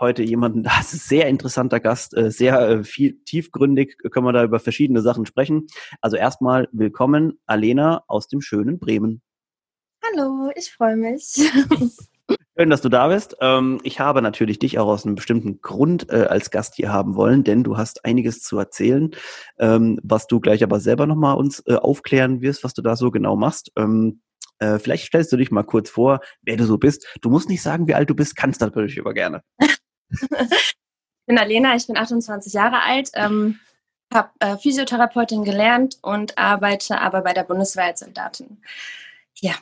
Heute jemanden, das ist ein sehr interessanter Gast, äh, sehr äh, viel tiefgründig, können wir da über verschiedene Sachen sprechen. Also erstmal willkommen, Alena aus dem schönen Bremen. Hallo, ich freue mich. Schön, dass du da bist. Ähm, ich habe natürlich dich auch aus einem bestimmten Grund äh, als Gast hier haben wollen, denn du hast einiges zu erzählen, ähm, was du gleich aber selber nochmal uns aufklären wirst, was du da so genau machst. Ähm, äh, vielleicht stellst du dich mal kurz vor, wer du so bist. Du musst nicht sagen, wie alt du bist, kannst natürlich aber gerne. ich bin Alena, ich bin 28 Jahre alt, ähm, habe äh, Physiotherapeutin gelernt und arbeite aber bei der Bundeswehr als Soldatin. Ja.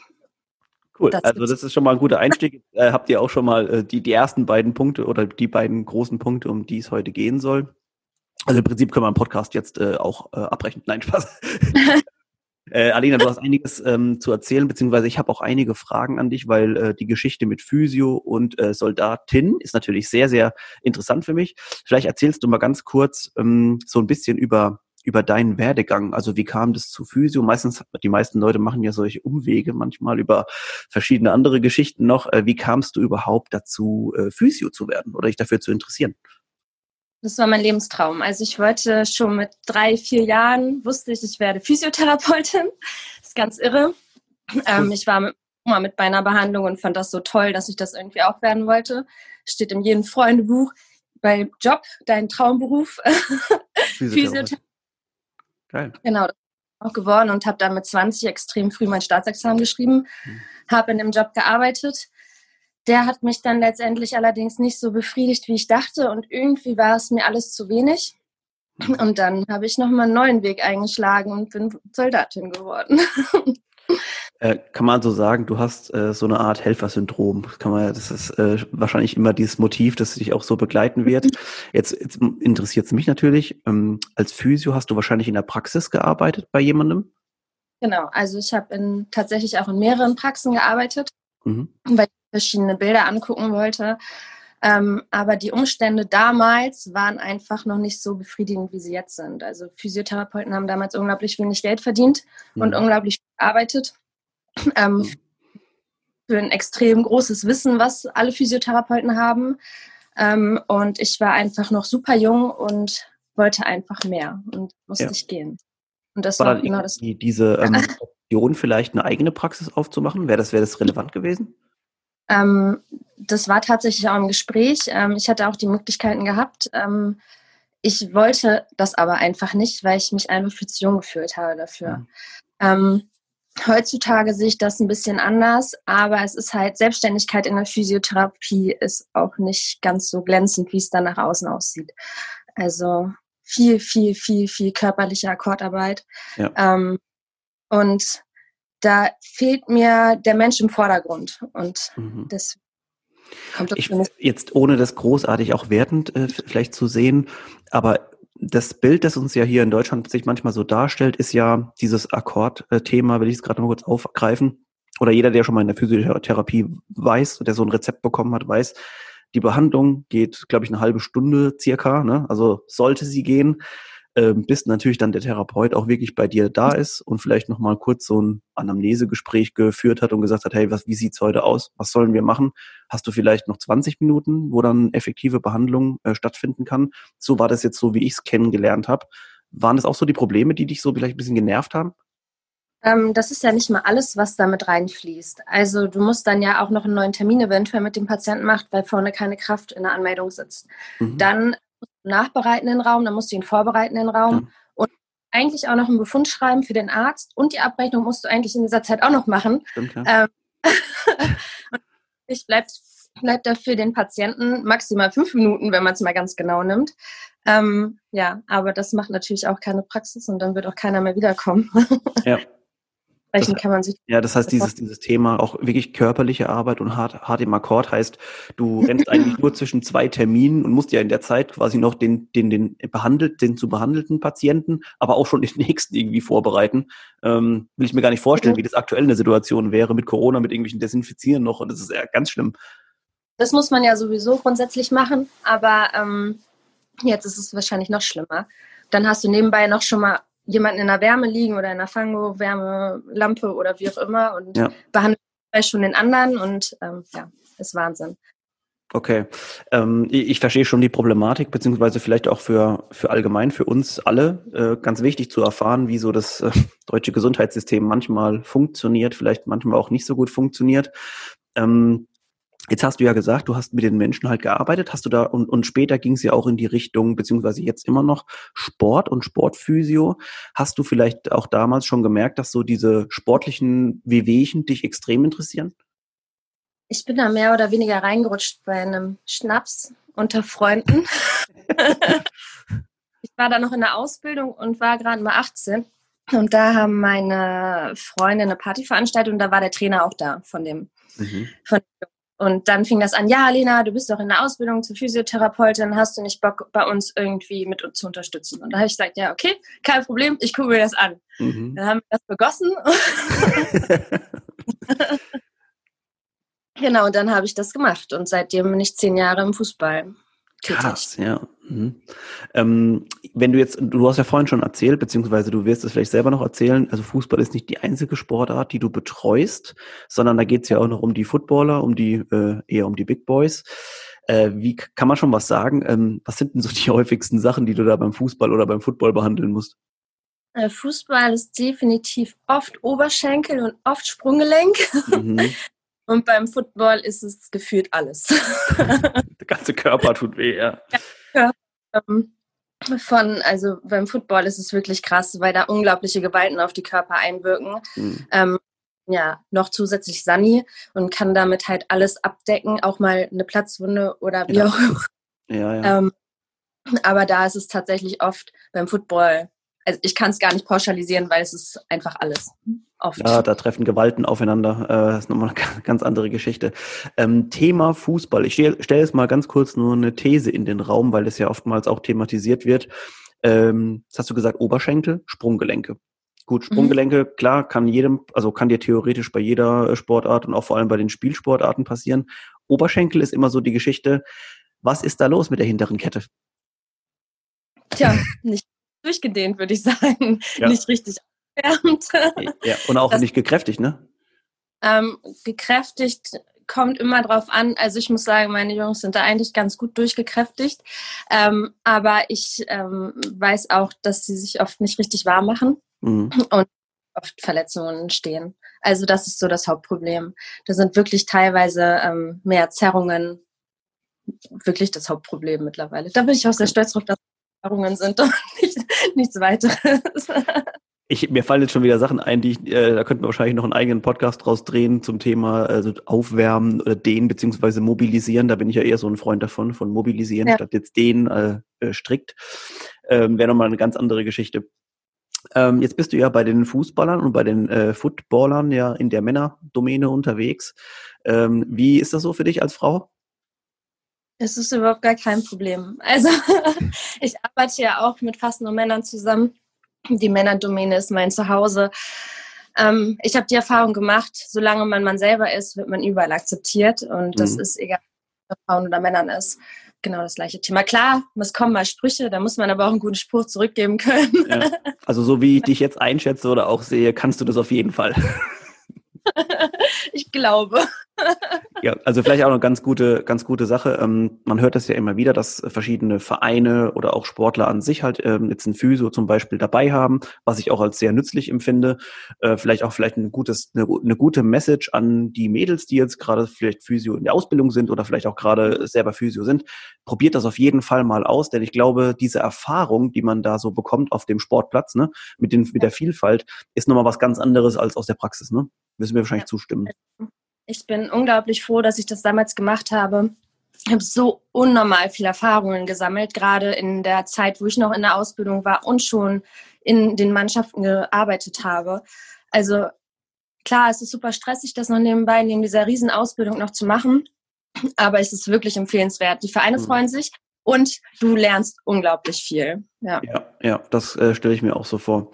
Cool, das also das ist schon mal ein guter Einstieg. äh, habt ihr auch schon mal äh, die, die ersten beiden Punkte oder die beiden großen Punkte, um die es heute gehen soll? Also im Prinzip können wir einen Podcast jetzt äh, auch äh, abbrechen. Nein, Spaß. Äh, Alina, du hast einiges ähm, zu erzählen, beziehungsweise ich habe auch einige Fragen an dich, weil äh, die Geschichte mit Physio und äh, Soldatin ist natürlich sehr, sehr interessant für mich. Vielleicht erzählst du mal ganz kurz ähm, so ein bisschen über über deinen Werdegang. Also wie kam das zu Physio? Meistens, die meisten Leute machen ja solche Umwege manchmal über verschiedene andere Geschichten noch. Äh, wie kamst du überhaupt dazu, äh, Physio zu werden oder dich dafür zu interessieren? Das war mein Lebenstraum. Also ich wollte schon mit drei, vier Jahren, wusste ich, ich werde Physiotherapeutin. Das ist ganz irre. Ähm, ich war mit, mal mit bei einer Behandlung und fand das so toll, dass ich das irgendwie auch werden wollte. Steht in jedem Freundebuch bei Job, dein Traumberuf. Physiotherapeutin. Geil. Genau, das auch geworden und habe dann mit 20 extrem früh mein Staatsexamen geschrieben, hm. habe in dem Job gearbeitet der hat mich dann letztendlich allerdings nicht so befriedigt, wie ich dachte. Und irgendwie war es mir alles zu wenig. Und dann habe ich nochmal einen neuen Weg eingeschlagen und bin Soldatin geworden. Äh, kann man so sagen, du hast äh, so eine Art Helfersyndrom. Das kann man, das ist äh, wahrscheinlich immer dieses Motiv, das dich auch so begleiten wird. Jetzt, jetzt interessiert es mich natürlich. Ähm, als Physio hast du wahrscheinlich in der Praxis gearbeitet bei jemandem? Genau, also ich habe tatsächlich auch in mehreren Praxen gearbeitet, mhm. weil verschiedene Bilder angucken wollte. Ähm, aber die Umstände damals waren einfach noch nicht so befriedigend, wie sie jetzt sind. Also Physiotherapeuten haben damals unglaublich wenig Geld verdient mhm. und unglaublich gearbeitet. Ähm, mhm. Für ein extrem großes Wissen, was alle Physiotherapeuten haben. Ähm, und ich war einfach noch super jung und wollte einfach mehr und musste ja. ich gehen. Und das war, war genau das. Diese ähm, Option, vielleicht eine eigene Praxis aufzumachen, wäre das, wäre das relevant gewesen? Ähm, das war tatsächlich auch im Gespräch. Ähm, ich hatte auch die Möglichkeiten gehabt. Ähm, ich wollte das aber einfach nicht, weil ich mich einfach viel zu jung gefühlt habe dafür. Mhm. heutzutage sehe ich das ein bisschen anders, aber es ist halt, Selbstständigkeit in der Physiotherapie ist auch nicht ganz so glänzend, wie es dann nach außen aussieht. Also viel, viel, viel, viel körperliche Akkordarbeit. Ja. Ähm, und da fehlt mir der Mensch im Vordergrund. Und mhm. das kommt ich, Jetzt ohne das großartig auch wertend äh, vielleicht zu sehen, aber das Bild, das uns ja hier in Deutschland sich manchmal so darstellt, ist ja dieses Akkordthema, will ich es gerade mal kurz aufgreifen. Oder jeder, der schon mal in der Physiotherapie weiß, der so ein Rezept bekommen hat, weiß, die Behandlung geht, glaube ich, eine halbe Stunde circa. Ne? Also sollte sie gehen ähm, bis natürlich dann der Therapeut auch wirklich bei dir da ist und vielleicht nochmal kurz so ein Anamnesegespräch geführt hat und gesagt hat, hey, was, wie sieht's heute aus? Was sollen wir machen? Hast du vielleicht noch 20 Minuten, wo dann effektive Behandlung äh, stattfinden kann? So war das jetzt so, wie ich es kennengelernt habe. Waren das auch so die Probleme, die dich so vielleicht ein bisschen genervt haben? Ähm, das ist ja nicht mal alles, was damit reinfließt. Also du musst dann ja auch noch einen neuen Termin eventuell mit dem Patienten machen, weil vorne keine Kraft in der Anmeldung sitzt. Mhm. Dann nachbereitenden Raum, dann musst du ihn vorbereitenden Raum ja. und eigentlich auch noch einen Befund schreiben für den Arzt und die Abrechnung musst du eigentlich in dieser Zeit auch noch machen. Stimmt, ja. ähm, ich bleibt bleibt da für den Patienten maximal fünf Minuten, wenn man es mal ganz genau nimmt. Ähm, ja, aber das macht natürlich auch keine Praxis und dann wird auch keiner mehr wiederkommen. ja. Sprechen kann man sich. Ja, das heißt, dieses, dieses Thema auch wirklich körperliche Arbeit und hart, hart im Akkord heißt, du rennst eigentlich nur zwischen zwei Terminen und musst ja in der Zeit quasi noch den, den, den behandelt, den zu behandelten Patienten, aber auch schon den nächsten irgendwie vorbereiten. Ähm, will ich mir gar nicht vorstellen, mhm. wie das aktuell eine Situation wäre mit Corona, mit irgendwelchen Desinfizieren noch und das ist ja ganz schlimm. Das muss man ja sowieso grundsätzlich machen, aber ähm, jetzt ist es wahrscheinlich noch schlimmer. Dann hast du nebenbei noch schon mal jemanden in der Wärme liegen oder in der Fango, Wärmelampe oder wie auch immer und ja. behandelt schon den anderen und ähm, ja, ist Wahnsinn. Okay, ähm, ich, ich, verstehe schon die Problematik, beziehungsweise vielleicht auch für, für allgemein, für uns alle, äh, ganz wichtig zu erfahren, wie so das äh, deutsche Gesundheitssystem manchmal funktioniert, vielleicht manchmal auch nicht so gut funktioniert. Ähm, Jetzt hast du ja gesagt, du hast mit den Menschen halt gearbeitet, hast du da und, und später ging es ja auch in die Richtung, beziehungsweise jetzt immer noch Sport und Sportphysio. Hast du vielleicht auch damals schon gemerkt, dass so diese sportlichen Wehwehchen dich extrem interessieren? Ich bin da mehr oder weniger reingerutscht bei einem Schnaps unter Freunden. ich war da noch in der Ausbildung und war gerade mal 18. Und da haben meine Freunde eine Party veranstaltet und da war der Trainer auch da von dem, mhm. von dem und dann fing das an, ja, Lena, du bist doch in der Ausbildung zur Physiotherapeutin, hast du nicht Bock, bei uns irgendwie mit uns zu unterstützen? Und da habe ich gesagt, ja, okay, kein Problem, ich gucke mir das an. Mhm. Dann haben wir das begossen. genau, und dann habe ich das gemacht. Und seitdem bin ich zehn Jahre im Fußball. Krass, ja. Mhm. Ähm, wenn du jetzt, du hast ja vorhin schon erzählt, beziehungsweise du wirst es vielleicht selber noch erzählen, also Fußball ist nicht die einzige Sportart, die du betreust, sondern da geht es ja auch noch um die Footballer, um die, äh, eher um die Big Boys. Äh, wie kann man schon was sagen? Ähm, was sind denn so die häufigsten Sachen, die du da beim Fußball oder beim Football behandeln musst? Äh, Fußball ist definitiv oft Oberschenkel und oft Sprunggelenk. Mhm. Und beim Football ist es gefühlt alles. Ganze Körper tut weh, ja. ja ähm, von, also beim Football ist es wirklich krass, weil da unglaubliche Gewalten auf die Körper einwirken. Mhm. Ähm, ja, noch zusätzlich Sani und kann damit halt alles abdecken, auch mal eine Platzwunde oder wie ja. auch immer. Ja, ja. Ähm, aber da ist es tatsächlich oft beim Football also ich kann es gar nicht pauschalisieren, weil es ist einfach alles. Oft. Ja, da treffen Gewalten aufeinander. Äh, das ist nochmal eine ganz andere Geschichte. Ähm, Thema Fußball. Ich stelle stell jetzt mal ganz kurz nur eine These in den Raum, weil es ja oftmals auch thematisiert wird. Ähm, das hast du gesagt, Oberschenkel, Sprunggelenke. Gut, mhm. Sprunggelenke, mhm. klar, kann jedem, also kann dir theoretisch bei jeder Sportart und auch vor allem bei den Spielsportarten passieren. Oberschenkel ist immer so die Geschichte, was ist da los mit der hinteren Kette? Tja, nicht durchgedehnt, würde ich sagen. Ja. Nicht richtig aufgewärmt. Ja, und auch das, nicht gekräftigt, ne? Ähm, gekräftigt kommt immer drauf an. Also ich muss sagen, meine Jungs sind da eigentlich ganz gut durchgekräftigt. Ähm, aber ich ähm, weiß auch, dass sie sich oft nicht richtig warm machen mhm. und oft Verletzungen entstehen. Also das ist so das Hauptproblem. Da sind wirklich teilweise ähm, mehr Zerrungen wirklich das Hauptproblem mittlerweile. Da bin ich auch sehr stolz drauf, dass Erfahrungen sind und nicht, nichts weiteres. Ich, mir fallen jetzt schon wieder Sachen ein, die ich, äh, da könnten wir wahrscheinlich noch einen eigenen Podcast draus drehen zum Thema also Aufwärmen oder dehnen beziehungsweise mobilisieren. Da bin ich ja eher so ein Freund davon, von mobilisieren ja. statt jetzt dehnen äh, äh, strikt. Ähm, Wäre nochmal eine ganz andere Geschichte. Ähm, jetzt bist du ja bei den Fußballern und bei den äh, Footballern ja in der Männerdomäne unterwegs. Ähm, wie ist das so für dich als Frau? Es ist überhaupt gar kein Problem. Also ich arbeite ja auch mit fast nur Männern zusammen. Die Männerdomäne ist mein Zuhause. Ähm, ich habe die Erfahrung gemacht, solange man man selber ist, wird man überall akzeptiert. Und das mhm. ist egal, ob Frauen oder Männern ist. Genau das gleiche Thema. Klar, es kommen mal Sprüche, da muss man aber auch einen guten Spruch zurückgeben können. Ja. Also so wie ich dich jetzt einschätze oder auch sehe, kannst du das auf jeden Fall. ich glaube. Ja, also vielleicht auch eine ganz gute, ganz gute Sache. Ähm, man hört das ja immer wieder, dass verschiedene Vereine oder auch Sportler an sich halt ähm, jetzt ein Physio zum Beispiel dabei haben, was ich auch als sehr nützlich empfinde. Äh, vielleicht auch vielleicht ein gutes, eine, eine gute Message an die Mädels, die jetzt gerade vielleicht Physio in der Ausbildung sind oder vielleicht auch gerade selber Physio sind. Probiert das auf jeden Fall mal aus, denn ich glaube, diese Erfahrung, die man da so bekommt auf dem Sportplatz, ne, mit den, mit der Vielfalt, ist nochmal was ganz anderes als aus der Praxis, ne? Müssen wir wahrscheinlich ja. zustimmen. Ich bin unglaublich froh, dass ich das damals gemacht habe. Ich habe so unnormal viele Erfahrungen gesammelt, gerade in der Zeit, wo ich noch in der Ausbildung war und schon in den Mannschaften gearbeitet habe. Also klar, es ist super stressig, das noch nebenbei neben dieser Riesenausbildung noch zu machen. Aber es ist wirklich empfehlenswert. Die Vereine mhm. freuen sich und du lernst unglaublich viel. Ja, ja, ja das äh, stelle ich mir auch so vor.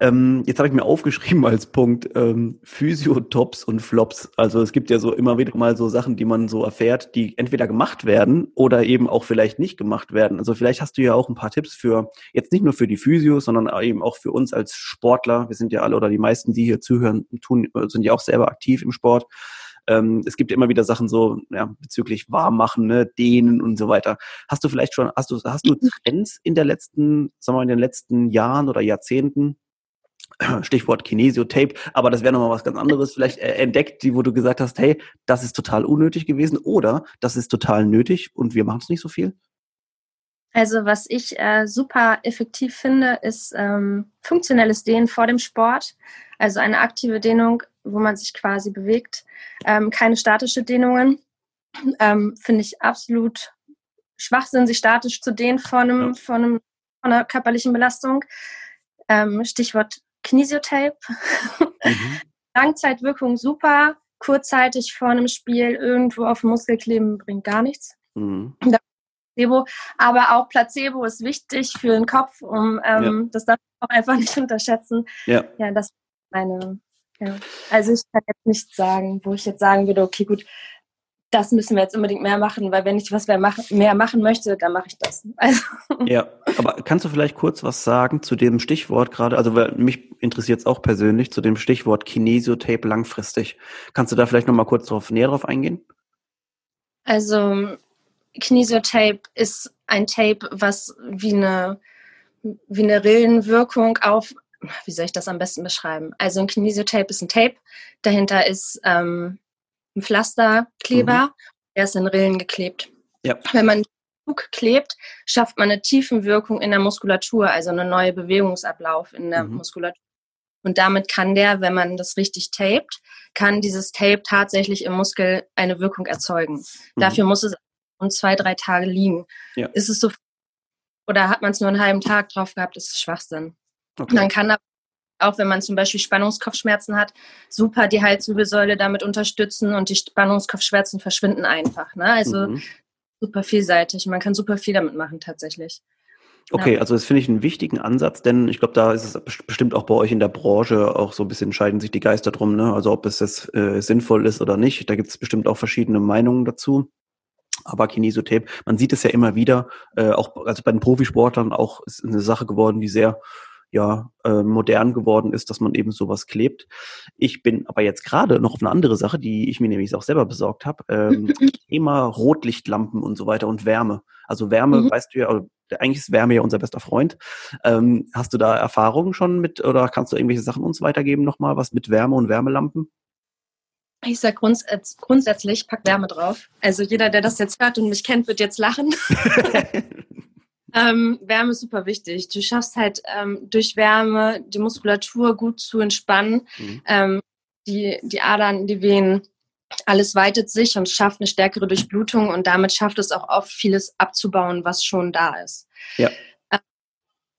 Ähm, jetzt habe ich mir aufgeschrieben als Punkt ähm, Physio-Tops und Flops. Also es gibt ja so immer wieder mal so Sachen, die man so erfährt, die entweder gemacht werden oder eben auch vielleicht nicht gemacht werden. Also vielleicht hast du ja auch ein paar Tipps für, jetzt nicht nur für die Physios, sondern eben auch für uns als Sportler. Wir sind ja alle oder die meisten, die hier zuhören, tun, sind ja auch selber aktiv im Sport. Ähm, es gibt immer wieder Sachen so ja, bezüglich Warmmachen, ne, Dehnen und so weiter. Hast du vielleicht schon, hast du, hast du Trends in der letzten, sagen wir mal, in den letzten Jahren oder Jahrzehnten, Stichwort Kinesiotape, aber das wäre nochmal was ganz anderes, vielleicht äh, entdeckt, die, wo du gesagt hast, hey, das ist total unnötig gewesen oder das ist total nötig und wir machen es nicht so viel? Also was ich äh, super effektiv finde, ist ähm, funktionelles Dehnen vor dem Sport. Also eine aktive Dehnung, wo man sich quasi bewegt. Ähm, keine statische Dehnungen. Ähm, finde ich absolut Schwachsinn, sich statisch zu dehnen vor, einem, ja. vor, einem, vor einer körperlichen Belastung. Ähm, Stichwort Kinesiotape. Mhm. Langzeitwirkung super. Kurzzeitig vor einem Spiel irgendwo auf Muskel kleben bringt gar nichts. Mhm. Placebo. Aber auch Placebo ist wichtig für den Kopf, um ähm, ja. das darf man auch einfach nicht unterschätzen. Ja, ja das ist meine. Ja. Also ich kann jetzt nicht sagen, wo ich jetzt sagen würde, okay, gut, das müssen wir jetzt unbedingt mehr machen, weil wenn ich was mehr machen, mehr machen möchte, dann mache ich das. Also. Ja, aber kannst du vielleicht kurz was sagen zu dem Stichwort gerade, also weil mich interessiert es auch persönlich, zu dem Stichwort Kinesiotape langfristig. Kannst du da vielleicht nochmal kurz drauf, näher drauf eingehen? Also Kinesiotape ist ein Tape, was wie eine, wie eine Rillenwirkung auf, wie soll ich das am besten beschreiben? Also ein Kinesiotape ist ein Tape, dahinter ist ähm, ein Pflasterkleber, mhm. der ist in Rillen geklebt. Ja. Wenn man klebt, schafft man eine Tiefenwirkung in der Muskulatur, also einen neuen Bewegungsablauf in der mhm. Muskulatur. Und damit kann der, wenn man das richtig tapet, kann dieses Tape tatsächlich im Muskel eine Wirkung erzeugen. Mhm. Dafür muss es um zwei, drei Tage liegen. Ja. Ist es so, oder hat man es nur einen halben Tag drauf gehabt, ist es Schwachsinn. Okay. Man kann aber auch wenn man zum Beispiel Spannungskopfschmerzen hat, super die Halswirbelsäule damit unterstützen und die Spannungskopfschmerzen verschwinden einfach. Ne? Also mhm. Super vielseitig. Man kann super viel damit machen tatsächlich. Okay, ja. also das finde ich einen wichtigen Ansatz, denn ich glaube, da ist es bestimmt auch bei euch in der Branche auch so ein bisschen scheiden sich die Geister drum, ne? Also ob es jetzt äh, sinnvoll ist oder nicht. Da gibt es bestimmt auch verschiedene Meinungen dazu. Aber Kinesotape, man sieht es ja immer wieder, äh, auch also bei den Profisportlern auch ist eine Sache geworden, die sehr ja äh, modern geworden ist, dass man eben sowas klebt. Ich bin aber jetzt gerade noch auf eine andere Sache, die ich mir nämlich auch selber besorgt habe. Ähm, Thema Rotlichtlampen und so weiter und Wärme. Also Wärme, mhm. weißt du ja, eigentlich ist Wärme ja unser bester Freund. Ähm, hast du da Erfahrungen schon mit oder kannst du irgendwelche Sachen uns weitergeben nochmal, was mit Wärme und Wärmelampen? Ich sage grunds grundsätzlich, pack Wärme drauf. Also jeder, der das jetzt hört und mich kennt, wird jetzt lachen. ähm, Wärme ist super wichtig. Du schaffst halt ähm, durch Wärme die Muskulatur gut zu entspannen. Mhm. Ähm, die, die Adern, die Venen, alles weitet sich und schafft eine stärkere Durchblutung und damit schafft es auch oft vieles abzubauen, was schon da ist. Ja.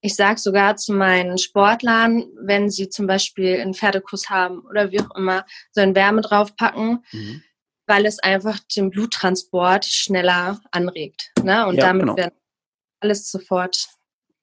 Ich sage sogar zu meinen Sportlern, wenn sie zum Beispiel einen Pferdekuss haben oder wie auch immer, sollen Wärme draufpacken, mhm. weil es einfach den Bluttransport schneller anregt. Ne? Und ja, damit genau. wird alles sofort,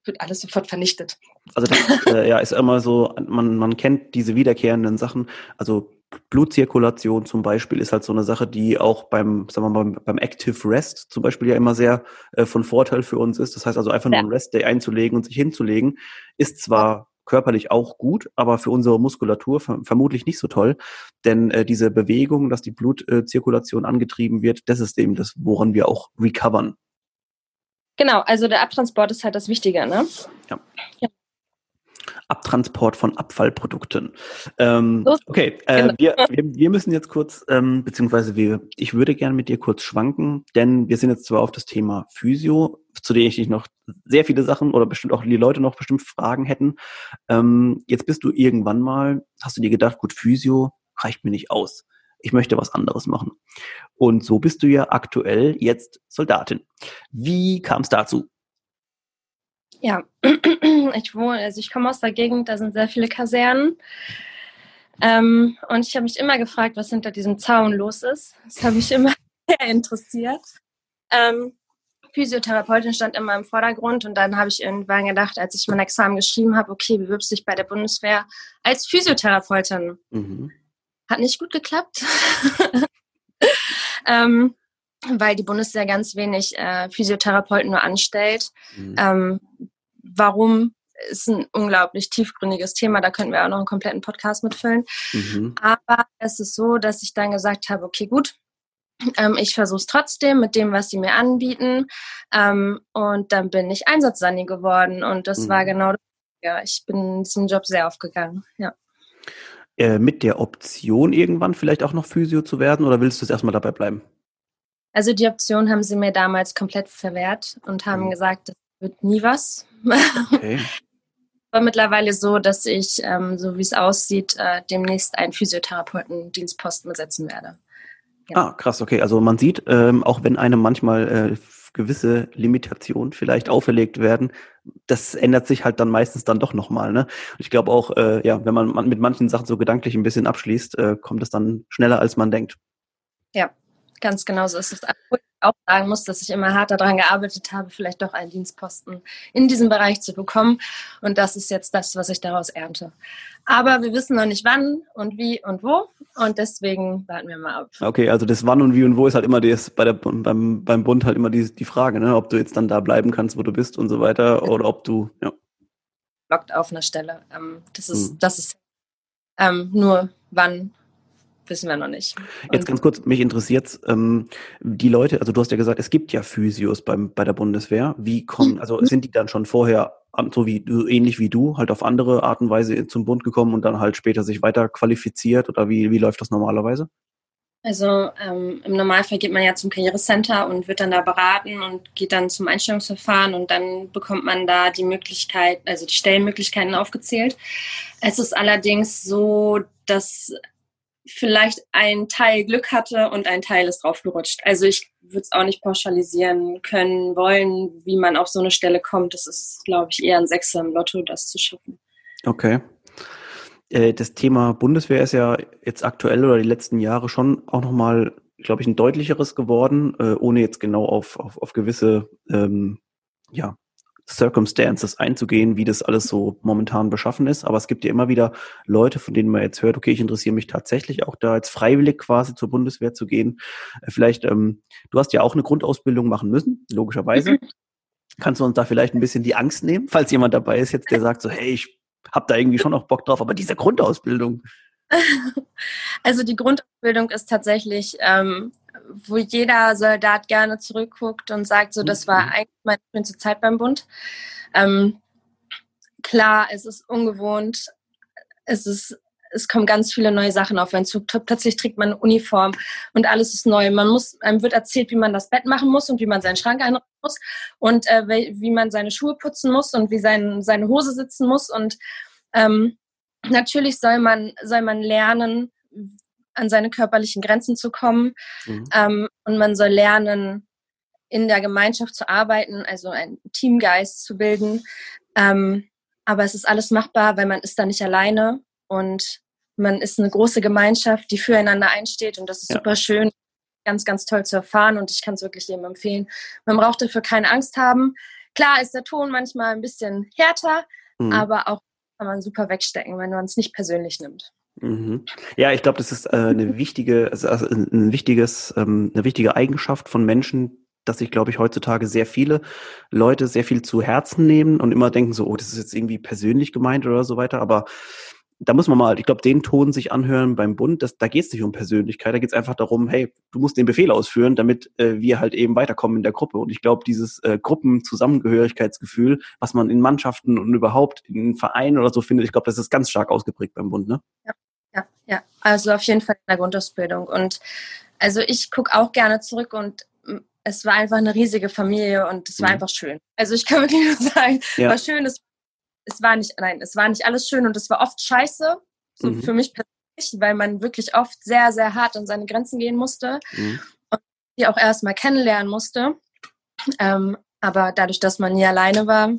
wird alles sofort vernichtet. Also das äh, ja, ist immer so, man, man kennt diese wiederkehrenden Sachen. Also Blutzirkulation zum Beispiel ist halt so eine Sache, die auch beim, sagen wir mal, beim Active Rest zum Beispiel ja immer sehr äh, von Vorteil für uns ist. Das heißt also einfach nur einen Rest Day einzulegen und sich hinzulegen, ist zwar körperlich auch gut, aber für unsere Muskulatur vermutlich nicht so toll. Denn äh, diese Bewegung, dass die Blutzirkulation angetrieben wird, das ist eben das, woran wir auch recovern. Genau, also der Abtransport ist halt das Wichtige, ne? Ja. ja. Abtransport von Abfallprodukten. Ähm, okay, äh, genau. wir, wir, müssen jetzt kurz, ähm, beziehungsweise wir, ich würde gerne mit dir kurz schwanken, denn wir sind jetzt zwar auf das Thema Physio, zu dem ich noch sehr viele Sachen oder bestimmt auch die Leute noch bestimmt Fragen hätten. Ähm, jetzt bist du irgendwann mal, hast du dir gedacht, gut, Physio reicht mir nicht aus. Ich möchte was anderes machen. Und so bist du ja aktuell jetzt Soldatin. Wie kam es dazu? Ja, ich wohne, also ich komme aus der Gegend, da sind sehr viele Kasernen. Ähm, und ich habe mich immer gefragt, was hinter diesem Zaun los ist. Das habe mich immer sehr interessiert. Ähm, Physiotherapeutin stand immer im Vordergrund und dann habe ich irgendwann gedacht, als ich mein Examen geschrieben habe, okay, bewirbst dich bei der Bundeswehr als Physiotherapeutin. Mhm. Hat nicht gut geklappt, ähm, weil die Bundeswehr ganz wenig äh, Physiotherapeuten nur anstellt. Mhm. Ähm, warum ist ein unglaublich tiefgründiges Thema, da könnten wir auch noch einen kompletten Podcast mitfüllen. Mhm. Aber es ist so, dass ich dann gesagt habe, okay, gut, ähm, ich versuche es trotzdem mit dem, was sie mir anbieten. Ähm, und dann bin ich Einsatzsani geworden und das mhm. war genau das. Ja, ich bin in diesem Job sehr aufgegangen, ja. Äh, mit der Option irgendwann vielleicht auch noch Physio zu werden oder willst du es erstmal dabei bleiben? Also die Option haben sie mir damals komplett verwehrt und haben mhm. gesagt, das wird nie was. Okay. war mittlerweile so, dass ich, ähm, so wie es aussieht, äh, demnächst einen Physiotherapeuten-Dienstposten besetzen werde. Ja. Ah, krass, okay. Also man sieht, ähm, auch wenn einem manchmal äh, gewisse Limitationen vielleicht auferlegt werden, das ändert sich halt dann meistens dann doch nochmal. Ne? ich glaube auch, äh, ja, wenn man mit manchen Sachen so gedanklich ein bisschen abschließt, äh, kommt es dann schneller, als man denkt. Ja, ganz genau so ist es auch sagen muss, dass ich immer hart daran gearbeitet habe, vielleicht doch einen Dienstposten in diesem Bereich zu bekommen. Und das ist jetzt das, was ich daraus ernte. Aber wir wissen noch nicht wann und wie und wo. Und deswegen warten wir mal ab. Okay, also das Wann und Wie und Wo ist halt immer das, bei der, beim, beim Bund halt immer die, die Frage, ne? ob du jetzt dann da bleiben kannst, wo du bist und so weiter, oder ob du, ja. Blockt auf einer Stelle. Ähm, das ist, hm. das ist ähm, nur wann wissen wir noch nicht. Und Jetzt ganz kurz, mich interessiert ähm, die Leute, also du hast ja gesagt, es gibt ja Physios beim, bei der Bundeswehr. Wie kommen, also mhm. sind die dann schon vorher, so wie du, ähnlich wie du, halt auf andere Art und Weise zum Bund gekommen und dann halt später sich weiter qualifiziert oder wie, wie läuft das normalerweise? Also ähm, im Normalfall geht man ja zum Karrierecenter und wird dann da beraten und geht dann zum Einstellungsverfahren und dann bekommt man da die Möglichkeit, also die Stellenmöglichkeiten aufgezählt. Es ist allerdings so, dass vielleicht ein Teil Glück hatte und ein Teil ist draufgerutscht. Also ich würde es auch nicht pauschalisieren können wollen, wie man auf so eine Stelle kommt. Das ist, glaube ich, eher ein Sechser im Lotto, das zu schaffen. Okay. Äh, das Thema Bundeswehr ist ja jetzt aktuell oder die letzten Jahre schon auch nochmal, glaube ich, ein deutlicheres geworden, äh, ohne jetzt genau auf, auf, auf gewisse ähm, ja, Circumstances einzugehen, wie das alles so momentan beschaffen ist. Aber es gibt ja immer wieder Leute, von denen man jetzt hört, okay, ich interessiere mich tatsächlich auch da jetzt freiwillig quasi zur Bundeswehr zu gehen. Äh, vielleicht, ähm, du hast ja auch eine Grundausbildung machen müssen, logischerweise. Mhm. Kannst du uns da vielleicht ein bisschen die Angst nehmen, falls jemand dabei ist jetzt, der sagt so, hey, ich hab da irgendwie schon noch Bock drauf, aber diese Grundausbildung. Also die Grundausbildung ist tatsächlich ähm, wo jeder Soldat gerne zurückguckt und sagt, so, das war mhm. eigentlich meine schönste Zeit beim Bund. Ähm, klar, es ist ungewohnt, es ist es kommen ganz viele neue Sachen auf einen Zug. Plötzlich trägt man eine Uniform und alles ist neu. Man muss, einem wird erzählt, wie man das Bett machen muss und wie man seinen Schrank einrichten muss und äh, wie man seine Schuhe putzen muss und wie sein, seine Hose sitzen muss. Und ähm, natürlich soll man, soll man lernen, an seine körperlichen Grenzen zu kommen. Mhm. Ähm, und man soll lernen, in der Gemeinschaft zu arbeiten, also einen Teamgeist zu bilden. Ähm, aber es ist alles machbar, weil man ist da nicht alleine und man ist eine große Gemeinschaft, die füreinander einsteht und das ist ja. super schön, ganz, ganz toll zu erfahren und ich kann es wirklich jedem empfehlen. Man braucht dafür keine Angst haben. Klar ist der Ton manchmal ein bisschen härter, mhm. aber auch kann man super wegstecken, wenn man es nicht persönlich nimmt. Mhm. Ja, ich glaube, das ist äh, eine wichtige, also, also ein wichtiges, ähm, eine wichtige Eigenschaft von Menschen, dass sich, glaube ich, heutzutage sehr viele Leute sehr viel zu Herzen nehmen und immer denken so, oh, das ist jetzt irgendwie persönlich gemeint oder so weiter. Aber da muss man mal, ich glaube, den Ton sich anhören beim Bund, das, da geht es nicht um Persönlichkeit, da geht es einfach darum, hey, du musst den Befehl ausführen, damit äh, wir halt eben weiterkommen in der Gruppe. Und ich glaube, dieses äh, Gruppenzusammengehörigkeitsgefühl, was man in Mannschaften und überhaupt in Vereinen oder so findet, ich glaube, das ist ganz stark ausgeprägt beim Bund, ne? Ja ja, ja. Also auf jeden Fall in der Grundausbildung. Und also ich gucke auch gerne zurück und es war einfach eine riesige Familie und es war mhm. einfach schön. Also ich kann wirklich nur sagen, ja. war schön, es, es war nicht, nein, es war nicht alles schön und es war oft scheiße, so mhm. für mich persönlich, weil man wirklich oft sehr, sehr hart an seine Grenzen gehen musste mhm. und die auch erstmal kennenlernen musste. Ähm, aber dadurch, dass man nie alleine war,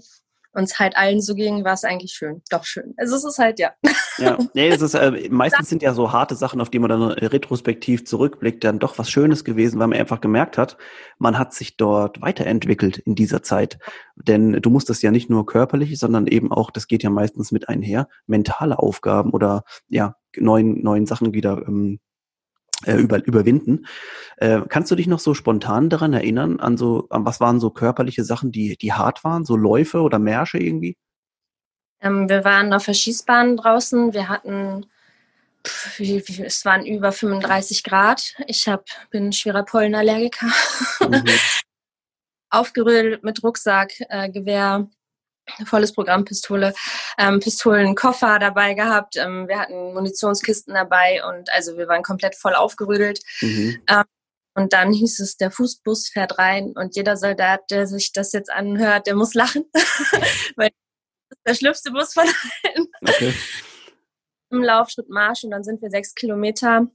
uns halt allen so ging, war es eigentlich schön. Doch schön. Also es ist halt, ja. Ja, nee, es ist, äh, meistens sind ja so harte Sachen, auf die man dann retrospektiv zurückblickt, dann doch was Schönes gewesen, weil man einfach gemerkt hat, man hat sich dort weiterentwickelt in dieser Zeit. Denn du musst das ja nicht nur körperlich, sondern eben auch, das geht ja meistens mit einher, mentale Aufgaben oder ja, neuen, neuen Sachen wieder ähm, äh, über, überwinden. Äh, kannst du dich noch so spontan daran erinnern, an so, an was waren so körperliche Sachen, die, die hart waren, so Läufe oder Märsche irgendwie? Ähm, wir waren auf der Schießbahn draußen. Wir hatten, pff, wie, wie, es waren über 35 Grad. Ich hab, bin schwerer Pollenallergiker. Mhm. Aufgerührt mit Rucksack, äh, Gewehr, volles Programm Pistole, ähm, Pistolenkoffer dabei gehabt. Ähm, wir hatten Munitionskisten dabei und also wir waren komplett voll aufgerüdelt. Mhm. Ähm, und dann hieß es, der Fußbus fährt rein und jeder Soldat, der sich das jetzt anhört, der muss lachen, weil das ist der schlimmste Bus von allen. Okay. Im Laufschritt Marsch und dann sind wir sechs Kilometer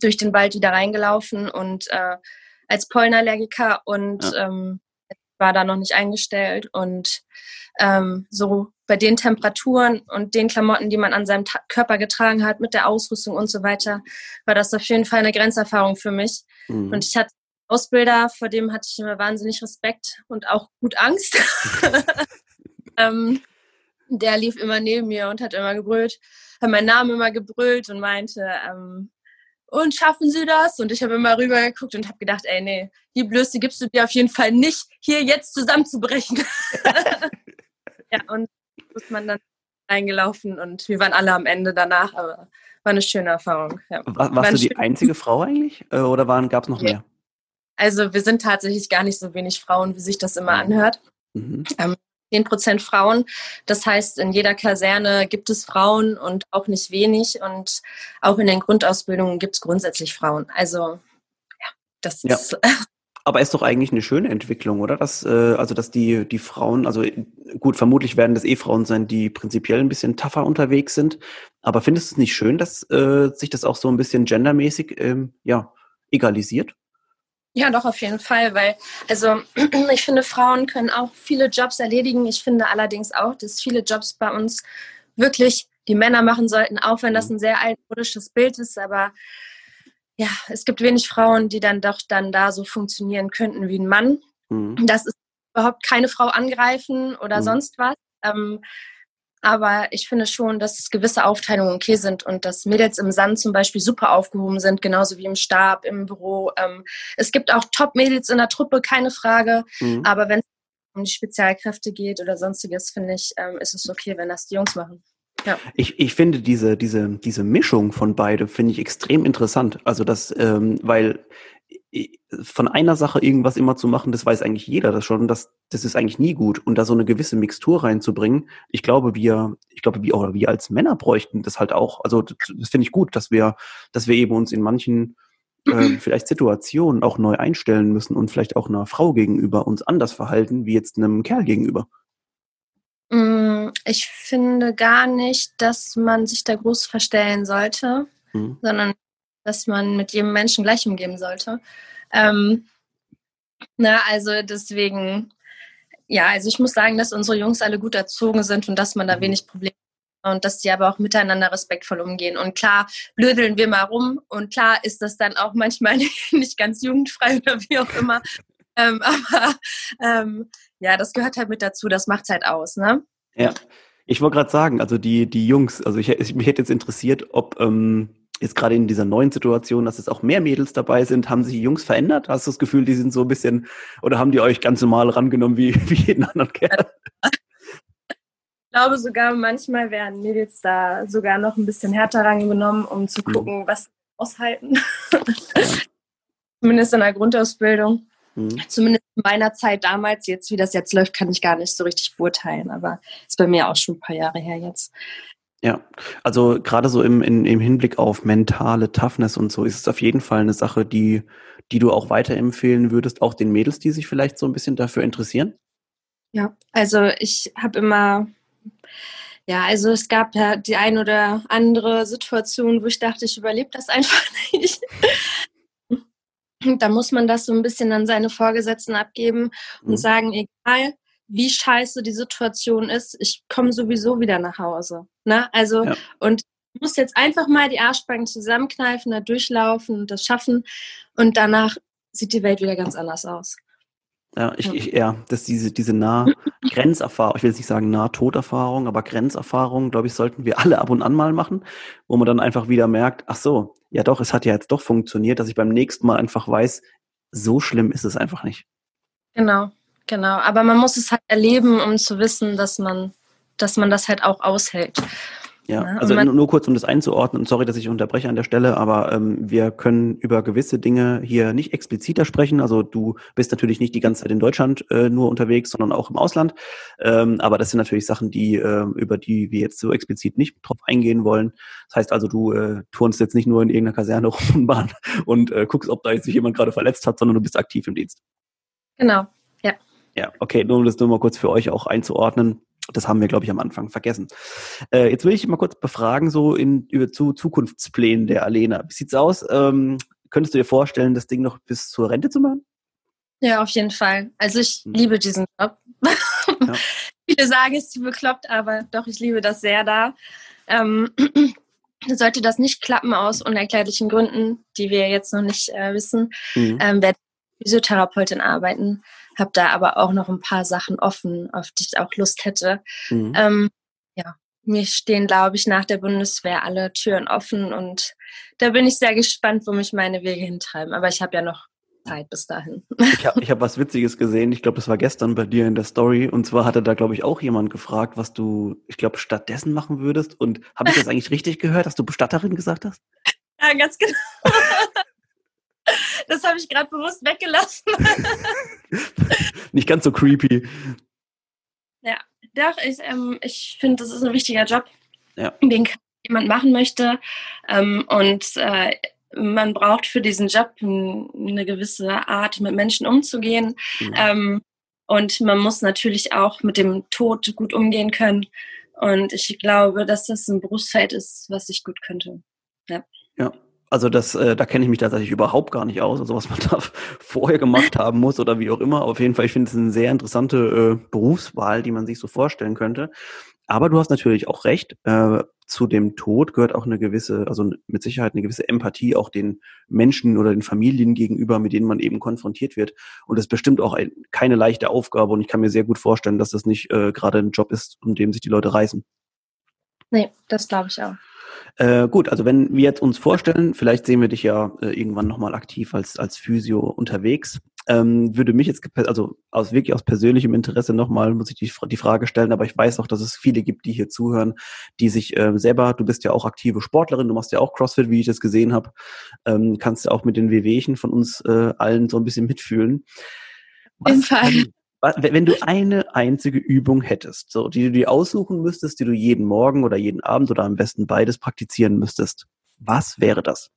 durch den Wald wieder reingelaufen und äh, als Pollenallergiker und ja. ähm, war da noch nicht eingestellt und ähm, so bei den Temperaturen und den Klamotten, die man an seinem Ta Körper getragen hat, mit der Ausrüstung und so weiter, war das auf jeden Fall eine Grenzerfahrung für mich. Mhm. Und ich hatte Ausbilder, vor dem hatte ich immer wahnsinnig Respekt und auch gut Angst. ähm, der lief immer neben mir und hat immer gebrüllt, hat meinen Namen immer gebrüllt und meinte, ähm, und schaffen Sie das? Und ich habe immer rüber geguckt und habe gedacht, ey, nee, die Blöße gibst du dir auf jeden Fall nicht, hier jetzt zusammenzubrechen. ja, und ist man dann eingelaufen und wir waren alle am Ende danach, aber war eine schöne Erfahrung. Ja. War, warst war du die einzige Frau eigentlich äh, oder gab es noch mehr? Also wir sind tatsächlich gar nicht so wenig Frauen, wie sich das immer mhm. anhört. Mhm. Ähm, 10 Prozent Frauen. Das heißt, in jeder Kaserne gibt es Frauen und auch nicht wenig. Und auch in den Grundausbildungen gibt es grundsätzlich Frauen. Also, ja, das ja. ist. Aber ist doch eigentlich eine schöne Entwicklung, oder? Dass, äh, also, dass die, die Frauen, also gut, vermutlich werden das eh Frauen sein, die prinzipiell ein bisschen tougher unterwegs sind. Aber findest du es nicht schön, dass äh, sich das auch so ein bisschen gendermäßig ähm, ja, egalisiert? Ja, doch, auf jeden Fall, weil, also ich finde, Frauen können auch viele Jobs erledigen. Ich finde allerdings auch, dass viele Jobs bei uns wirklich die Männer machen sollten, auch wenn das mhm. ein sehr altmodisches Bild ist. Aber ja, es gibt wenig Frauen, die dann doch dann da so funktionieren könnten wie ein Mann. Mhm. Das ist überhaupt keine Frau angreifen oder mhm. sonst was. Ähm, aber ich finde schon, dass gewisse Aufteilungen okay sind und dass Mädels im Sand zum Beispiel super aufgehoben sind, genauso wie im Stab, im Büro. Ähm, es gibt auch Top-Mädels in der Truppe, keine Frage. Mhm. Aber wenn es um die Spezialkräfte geht oder sonstiges, finde ich, ähm, ist es okay, wenn das die Jungs machen. Ja. Ich, ich finde diese, diese, diese Mischung von beide finde ich extrem interessant. Also das, ähm, weil von einer Sache irgendwas immer zu machen, das weiß eigentlich jeder das schon, das, das ist eigentlich nie gut. Und da so eine gewisse Mixtur reinzubringen, ich glaube, wir, ich glaube, wir, oder wir als Männer bräuchten das halt auch. Also das, das finde ich gut, dass wir, dass wir eben uns in manchen äh, vielleicht Situationen auch neu einstellen müssen und vielleicht auch einer Frau gegenüber uns anders verhalten, wie jetzt einem Kerl gegenüber. Mm, ich finde gar nicht, dass man sich da groß verstellen sollte, mhm. sondern dass man mit jedem Menschen gleich umgeben sollte. Ähm, na, also deswegen, ja, also ich muss sagen, dass unsere Jungs alle gut erzogen sind und dass man da mhm. wenig Probleme hat und dass die aber auch miteinander respektvoll umgehen. Und klar, blödeln wir mal rum und klar ist das dann auch manchmal nicht ganz jugendfrei oder wie auch immer. ähm, aber ähm, ja, das gehört halt mit dazu, das macht halt aus, ne? Ja. Ich wollte gerade sagen, also die, die Jungs, also ich, ich, mich hätte jetzt interessiert, ob ähm, jetzt gerade in dieser neuen Situation, dass es auch mehr Mädels dabei sind, haben sich die Jungs verändert? Hast du das Gefühl, die sind so ein bisschen, oder haben die euch ganz normal rangenommen wie, wie jeden anderen Kerl? Ich glaube sogar, manchmal werden Mädels da sogar noch ein bisschen härter rangenommen, um zu mhm. gucken, mhm. was sie aushalten. Zumindest in der Grundausbildung. Mhm. Zumindest in meiner Zeit damals, jetzt wie das jetzt läuft, kann ich gar nicht so richtig beurteilen, aber ist bei mir auch schon ein paar Jahre her jetzt. Ja, also gerade so im, in, im Hinblick auf mentale Toughness und so ist es auf jeden Fall eine Sache, die, die du auch weiterempfehlen würdest, auch den Mädels, die sich vielleicht so ein bisschen dafür interessieren? Ja, also ich habe immer, ja, also es gab ja die ein oder andere Situation, wo ich dachte, ich überlebe das einfach nicht. da muss man das so ein bisschen an seine Vorgesetzten abgeben und mhm. sagen, egal, wie scheiße die Situation ist, ich komme sowieso wieder nach Hause. Ne? Also, ja. und muss jetzt einfach mal die Arschbacken zusammenkneifen, da durchlaufen und das schaffen. Und danach sieht die Welt wieder ganz anders aus. Ja, ich, ich, ja, dass diese, diese nah Grenzerfahrung, ich will jetzt nicht sagen Nahtoderfahrung, aber Grenzerfahrung, glaube ich, sollten wir alle ab und an mal machen, wo man dann einfach wieder merkt, ach so, ja doch, es hat ja jetzt doch funktioniert, dass ich beim nächsten Mal einfach weiß, so schlimm ist es einfach nicht. Genau, genau. Aber man muss es halt erleben, um zu wissen, dass man, dass man das halt auch aushält. Ja, ne? also nur kurz, um das einzuordnen, sorry, dass ich unterbreche an der Stelle, aber ähm, wir können über gewisse Dinge hier nicht expliziter sprechen. Also du bist natürlich nicht die ganze Zeit in Deutschland äh, nur unterwegs, sondern auch im Ausland. Ähm, aber das sind natürlich Sachen, die äh, über die wir jetzt so explizit nicht drauf eingehen wollen. Das heißt also, du äh, turnst jetzt nicht nur in irgendeiner Kaserne rum und äh, guckst, ob da jetzt sich jemand gerade verletzt hat, sondern du bist aktiv im Dienst. Genau, ja. Okay, nur um das nur mal kurz für euch auch einzuordnen. Das haben wir, glaube ich, am Anfang vergessen. Äh, jetzt will ich mal kurz befragen, so in, über zu Zukunftsplänen der Alena. Wie sieht's aus? Ähm, könntest du dir vorstellen, das Ding noch bis zur Rente zu machen? Ja, auf jeden Fall. Also ich hm. liebe diesen Job. Ja. Viele sagen, es ist bekloppt, aber doch, ich liebe das sehr da. Ähm, sollte das nicht klappen aus unerklärlichen Gründen, die wir jetzt noch nicht äh, wissen, mhm. ähm, werde ich Physiotherapeutin arbeiten habe da aber auch noch ein paar Sachen offen, auf die ich auch Lust hätte. Mhm. Ähm, ja, mir stehen, glaube ich, nach der Bundeswehr alle Türen offen und da bin ich sehr gespannt, wo mich meine Wege hintreiben. Aber ich habe ja noch Zeit bis dahin. Ich habe ich hab was Witziges gesehen. Ich glaube, das war gestern bei dir in der Story. Und zwar hatte da, glaube ich, auch jemand gefragt, was du, ich glaube, stattdessen machen würdest. Und habe ich das eigentlich richtig gehört, dass du Bestatterin gesagt hast? Ja, ganz genau. Das habe ich gerade bewusst weggelassen. Nicht ganz so creepy. Ja, doch, ich, ähm, ich finde, das ist ein wichtiger Job, ja. den jemand machen möchte. Ähm, und äh, man braucht für diesen Job eine gewisse Art, mit Menschen umzugehen. Mhm. Ähm, und man muss natürlich auch mit dem Tod gut umgehen können. Und ich glaube, dass das ein Berufsfeld ist, was ich gut könnte. Ja. Also das, äh, da kenne ich mich tatsächlich überhaupt gar nicht aus, also was man da vorher gemacht haben muss oder wie auch immer. Aber auf jeden Fall, ich finde es eine sehr interessante äh, Berufswahl, die man sich so vorstellen könnte. Aber du hast natürlich auch recht. Äh, zu dem Tod gehört auch eine gewisse, also mit Sicherheit eine gewisse Empathie auch den Menschen oder den Familien gegenüber, mit denen man eben konfrontiert wird. Und das ist bestimmt auch ein, keine leichte Aufgabe. Und ich kann mir sehr gut vorstellen, dass das nicht äh, gerade ein Job ist, um dem sich die Leute reißen. Nee, das glaube ich auch. Äh, gut, also wenn wir jetzt uns vorstellen, vielleicht sehen wir dich ja äh, irgendwann nochmal aktiv als, als Physio unterwegs, ähm, würde mich jetzt, also aus wirklich aus persönlichem Interesse nochmal, muss ich die, die Frage stellen, aber ich weiß auch, dass es viele gibt, die hier zuhören, die sich äh, selber, du bist ja auch aktive Sportlerin, du machst ja auch CrossFit, wie ich das gesehen habe, ähm, kannst ja auch mit den Wehwehchen von uns äh, allen so ein bisschen mitfühlen. Was, jeden Fall wenn du eine einzige Übung hättest, so, die du dir aussuchen müsstest, die du jeden Morgen oder jeden Abend oder am besten beides praktizieren müsstest, was wäre das?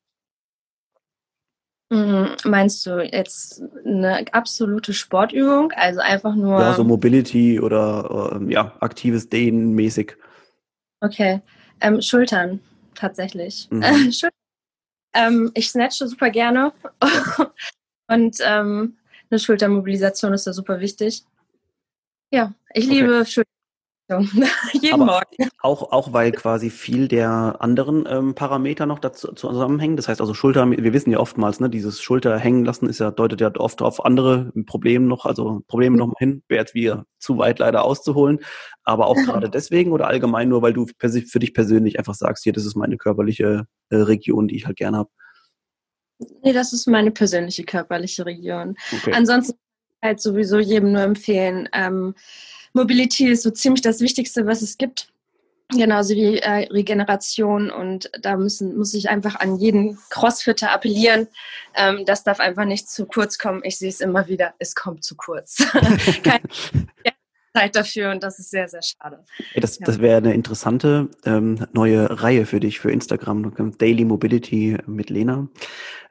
Mhm, meinst du jetzt eine absolute Sportübung? Also einfach nur. Ja, so Mobility oder ähm, ja, aktives Dehnen mäßig. Okay. Ähm, Schultern, tatsächlich. Mhm. ähm, ich snatche super gerne. Und ähm, eine Schultermobilisation ist da super wichtig. Ja, ich okay. liebe Schultermobilisation. Jeden Aber Morgen. Auch, auch weil quasi viel der anderen ähm, Parameter noch dazu zusammenhängen. Das heißt also Schulter, wir wissen ja oftmals, ne, dieses Schulter hängen lassen ist ja, deutet ja oft auf andere Probleme noch, also Probleme noch mal hin, wäre jetzt wieder zu weit leider auszuholen. Aber auch gerade deswegen oder allgemein nur, weil du für dich persönlich einfach sagst, hier, das ist meine körperliche äh, Region, die ich halt gerne habe. Nee, das ist meine persönliche körperliche Region. Okay. Ansonsten halt sowieso jedem nur empfehlen. Ähm, Mobility ist so ziemlich das Wichtigste, was es gibt. Genauso wie äh, Regeneration und da müssen, muss ich einfach an jeden Crossfitter appellieren. Ähm, das darf einfach nicht zu kurz kommen. Ich sehe es immer wieder, es kommt zu kurz. Keine, Zeit dafür und das ist sehr, sehr schade. Hey, das ja. das wäre eine interessante ähm, neue Reihe für dich, für Instagram. Daily Mobility mit Lena.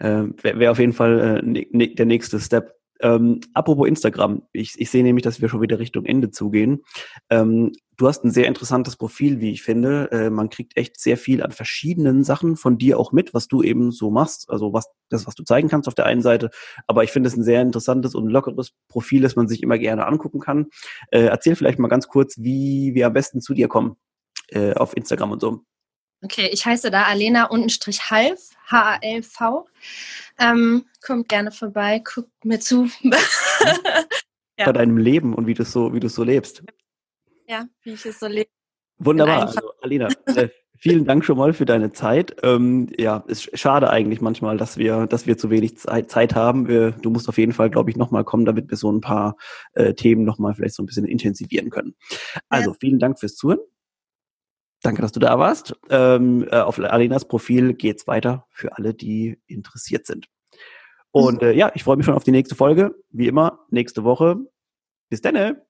Ähm, wäre wär auf jeden Fall äh, ne, ne, der nächste Step. Ähm, apropos Instagram, ich, ich sehe nämlich, dass wir schon wieder Richtung Ende zugehen. Ähm, Du hast ein sehr interessantes Profil, wie ich finde. Äh, man kriegt echt sehr viel an verschiedenen Sachen von dir auch mit, was du eben so machst. Also was das, was du zeigen kannst auf der einen Seite. Aber ich finde es ein sehr interessantes und lockeres Profil, das man sich immer gerne angucken kann. Äh, erzähl vielleicht mal ganz kurz, wie wir am besten zu dir kommen äh, auf Instagram und so. Okay, ich heiße da Alena untenstrich Half, H-A-L-V. Ähm, kommt gerne vorbei, guckt mir zu. ja. Bei deinem Leben und wie du so, wie du so lebst. Ja, wie ich es so lebe. Wunderbar. Also, Alena, äh, vielen Dank schon mal für deine Zeit. Ähm, ja, ist schade eigentlich manchmal, dass wir, dass wir zu wenig Zeit, Zeit haben. Wir, du musst auf jeden Fall, glaube ich, nochmal kommen, damit wir so ein paar äh, Themen nochmal vielleicht so ein bisschen intensivieren können. Also, ja. vielen Dank fürs Zuhören. Danke, dass du da warst. Ähm, äh, auf Alenas Profil geht's weiter für alle, die interessiert sind. Und äh, ja, ich freue mich schon auf die nächste Folge. Wie immer, nächste Woche. Bis dann.